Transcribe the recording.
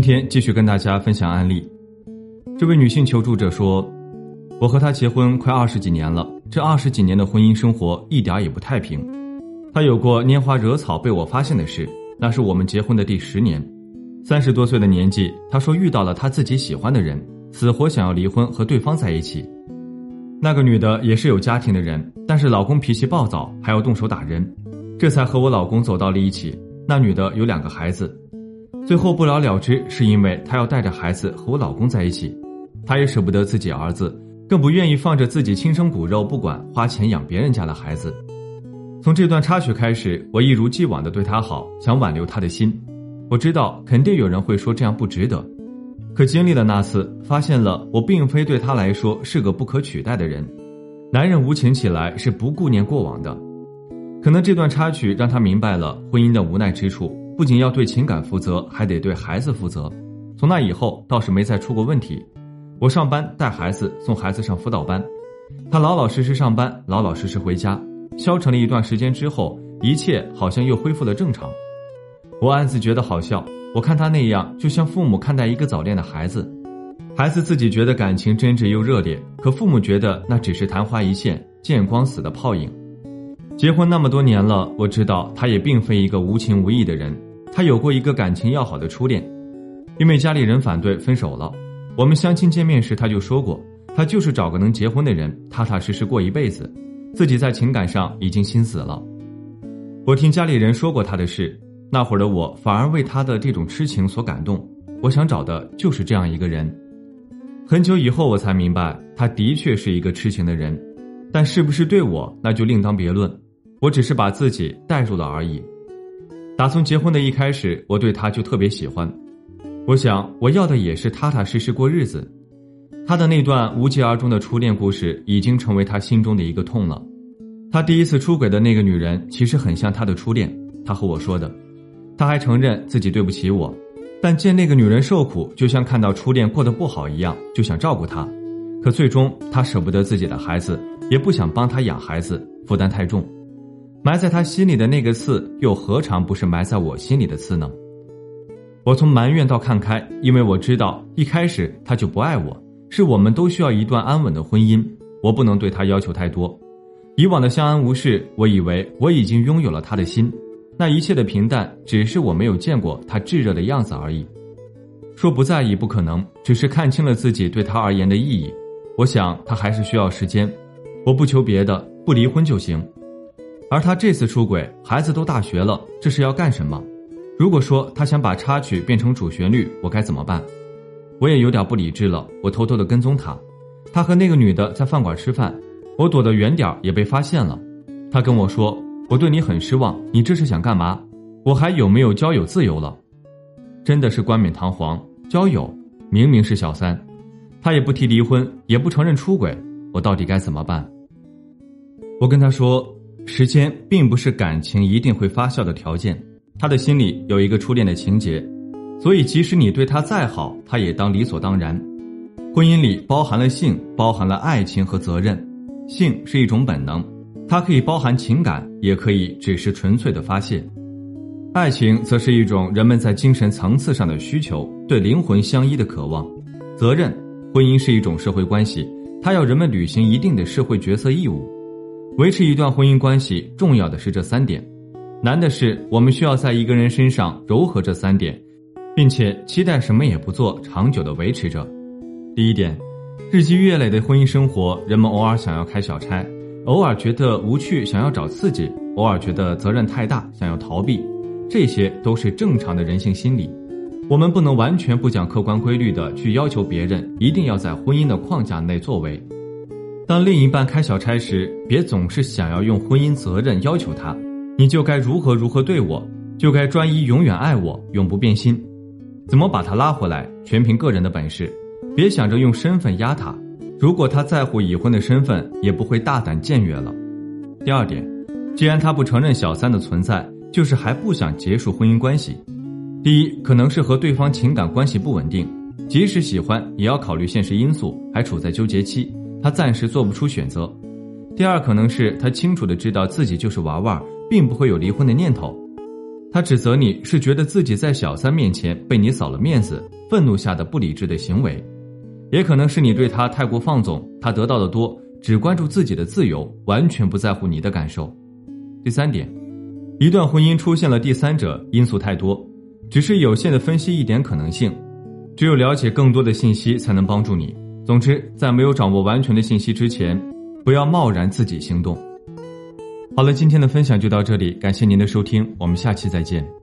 今天继续跟大家分享案例。这位女性求助者说：“我和他结婚快二十几年了，这二十几年的婚姻生活一点也不太平。他有过拈花惹草被我发现的事，那是我们结婚的第十年。三十多岁的年纪，他说遇到了他自己喜欢的人，死活想要离婚和对方在一起。那个女的也是有家庭的人，但是老公脾气暴躁，还要动手打人，这才和我老公走到了一起。那女的有两个孩子。”最后不了了之，是因为她要带着孩子和我老公在一起，她也舍不得自己儿子，更不愿意放着自己亲生骨肉不管，花钱养别人家的孩子。从这段插曲开始，我一如既往的对她好，想挽留她的心。我知道肯定有人会说这样不值得，可经历了那次，发现了我并非对她来说是个不可取代的人。男人无情起来是不顾念过往的，可能这段插曲让她明白了婚姻的无奈之处。不仅要对情感负责，还得对孩子负责。从那以后倒是没再出过问题。我上班带孩子，送孩子上辅导班，他老老实实上班，老老实实回家。消沉了一段时间之后，一切好像又恢复了正常。我暗自觉得好笑。我看他那样，就像父母看待一个早恋的孩子。孩子自己觉得感情真挚又热烈，可父母觉得那只是昙花一现、见光死的泡影。结婚那么多年了，我知道他也并非一个无情无义的人。他有过一个感情要好的初恋，因为家里人反对分手了。我们相亲见面时他就说过，他就是找个能结婚的人，踏踏实实过一辈子，自己在情感上已经心死了。我听家里人说过他的事，那会儿的我反而为他的这种痴情所感动。我想找的就是这样一个人。很久以后我才明白，他的确是一个痴情的人，但是不是对我那就另当别论。我只是把自己带入了而已。打从结婚的一开始，我对他就特别喜欢。我想，我要的也是踏踏实实过日子。他的那段无疾而终的初恋故事，已经成为他心中的一个痛了。他第一次出轨的那个女人，其实很像他的初恋。他和我说的，他还承认自己对不起我，但见那个女人受苦，就像看到初恋过得不好一样，就想照顾她。可最终，他舍不得自己的孩子，也不想帮他养孩子，负担太重。埋在他心里的那个刺，又何尝不是埋在我心里的刺呢？我从埋怨到看开，因为我知道一开始他就不爱我，是我们都需要一段安稳的婚姻，我不能对他要求太多。以往的相安无事，我以为我已经拥有了他的心，那一切的平淡，只是我没有见过他炙热的样子而已。说不在意不可能，只是看清了自己对他而言的意义。我想他还是需要时间，我不求别的，不离婚就行。而他这次出轨，孩子都大学了，这是要干什么？如果说他想把插曲变成主旋律，我该怎么办？我也有点不理智了，我偷偷的跟踪他，他和那个女的在饭馆吃饭，我躲得远点也被发现了。他跟我说：“我对你很失望，你这是想干嘛？我还有没有交友自由了？”真的是冠冕堂皇交友，明明是小三，他也不提离婚，也不承认出轨，我到底该怎么办？我跟他说。时间并不是感情一定会发酵的条件，他的心里有一个初恋的情节，所以即使你对他再好，他也当理所当然。婚姻里包含了性，包含了爱情和责任。性是一种本能，它可以包含情感，也可以只是纯粹的发泄。爱情则是一种人们在精神层次上的需求，对灵魂相依的渴望。责任，婚姻是一种社会关系，它要人们履行一定的社会角色义务。维持一段婚姻关系，重要的是这三点，难的是我们需要在一个人身上糅合这三点，并且期待什么也不做，长久的维持着。第一点，日积月累的婚姻生活，人们偶尔想要开小差，偶尔觉得无趣，想要找刺激，偶尔觉得责任太大，想要逃避，这些都是正常的人性心理。我们不能完全不讲客观规律的去要求别人一定要在婚姻的框架内作为。当另一半开小差时，别总是想要用婚姻责任要求他，你就该如何如何对我，就该专一永远爱我，永不变心。怎么把他拉回来，全凭个人的本事，别想着用身份压他。如果他在乎已婚的身份，也不会大胆僭越了。第二点，既然他不承认小三的存在，就是还不想结束婚姻关系。第一，可能是和对方情感关系不稳定，即使喜欢，也要考虑现实因素，还处在纠结期。他暂时做不出选择。第二，可能是他清楚的知道自己就是娃娃，并不会有离婚的念头。他指责你是觉得自己在小三面前被你扫了面子，愤怒下的不理智的行为，也可能是你对他太过放纵，他得到的多，只关注自己的自由，完全不在乎你的感受。第三点，一段婚姻出现了第三者因素太多，只是有限的分析一点可能性，只有了解更多的信息才能帮助你。总之，在没有掌握完全的信息之前，不要贸然自己行动。好了，今天的分享就到这里，感谢您的收听，我们下期再见。